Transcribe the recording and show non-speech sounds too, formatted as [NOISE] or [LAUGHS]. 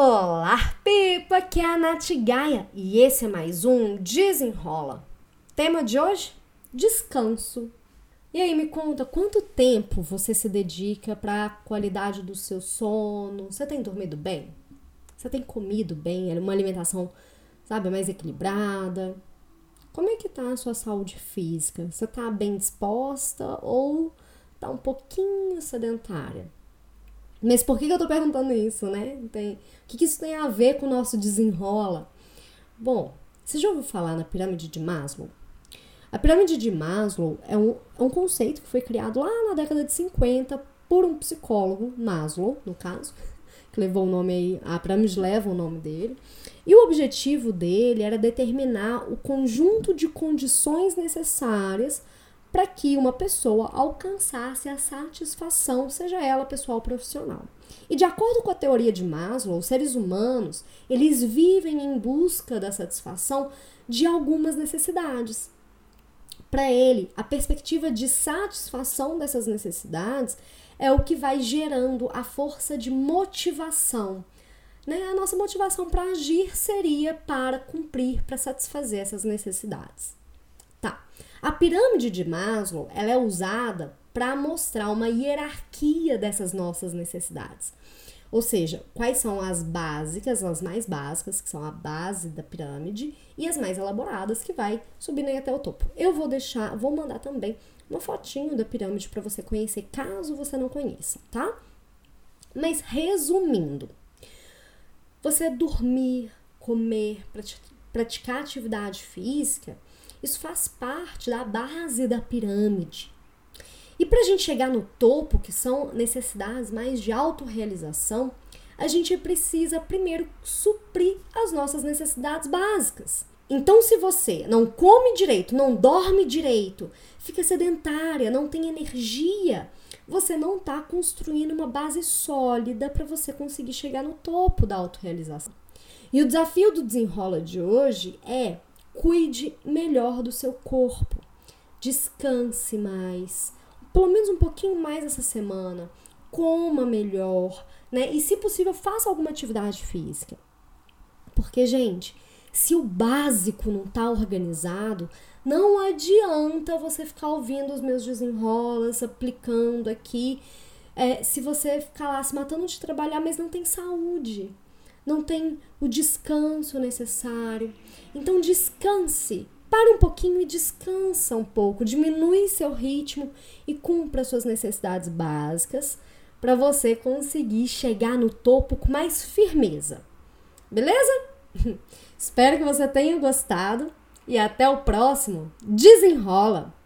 Olá, Pipa, que é a Nath Gaia e esse é mais um Desenrola. Tema de hoje? Descanso. E aí, me conta quanto tempo você se dedica para a qualidade do seu sono? Você tem dormido bem? Você tem comido bem? É uma alimentação, sabe, mais equilibrada? Como é que tá a sua saúde física? Você tá bem disposta ou tá um pouquinho sedentária? Mas por que, eu tô perguntando isso, né? Tem, o que, que isso tem a ver com o nosso desenrola? Bom, você já ouviu falar na pirâmide de Maslow? A pirâmide de Maslow é um, é um conceito que foi criado lá na década de 50 por um psicólogo, Maslow, no caso, [LAUGHS] que levou o nome aí, a pirâmide leva o nome dele. E o objetivo dele era determinar o conjunto de condições necessárias para que uma pessoa alcançasse a satisfação, seja ela pessoal ou profissional. E de acordo com a teoria de Maslow, os seres humanos, eles vivem em busca da satisfação de algumas necessidades. Para ele, a perspectiva de satisfação dessas necessidades é o que vai gerando a força de motivação. Né? A nossa motivação para agir seria para cumprir, para satisfazer essas necessidades. Tá. A pirâmide de Maslow ela é usada para mostrar uma hierarquia dessas nossas necessidades. Ou seja, quais são as básicas, as mais básicas, que são a base da pirâmide, e as mais elaboradas, que vai subindo até o topo. Eu vou deixar, vou mandar também uma fotinho da pirâmide para você conhecer, caso você não conheça, tá? Mas resumindo, você dormir, comer, praticar atividade física isso faz parte da base da pirâmide. E para a gente chegar no topo, que são necessidades mais de autorrealização, a gente precisa primeiro suprir as nossas necessidades básicas. Então, se você não come direito, não dorme direito, fica sedentária, não tem energia, você não está construindo uma base sólida para você conseguir chegar no topo da autorrealização. E o desafio do desenrola de hoje é Cuide melhor do seu corpo. Descanse mais. Pelo menos um pouquinho mais essa semana. Coma melhor, né? E se possível, faça alguma atividade física. Porque, gente, se o básico não tá organizado, não adianta você ficar ouvindo os meus desenrolas, aplicando aqui. É, se você ficar lá se matando de trabalhar, mas não tem saúde não tem o descanso necessário. Então descanse, para um pouquinho e descansa um pouco, diminui seu ritmo e cumpra suas necessidades básicas para você conseguir chegar no topo com mais firmeza. Beleza? [LAUGHS] Espero que você tenha gostado e até o próximo. Desenrola!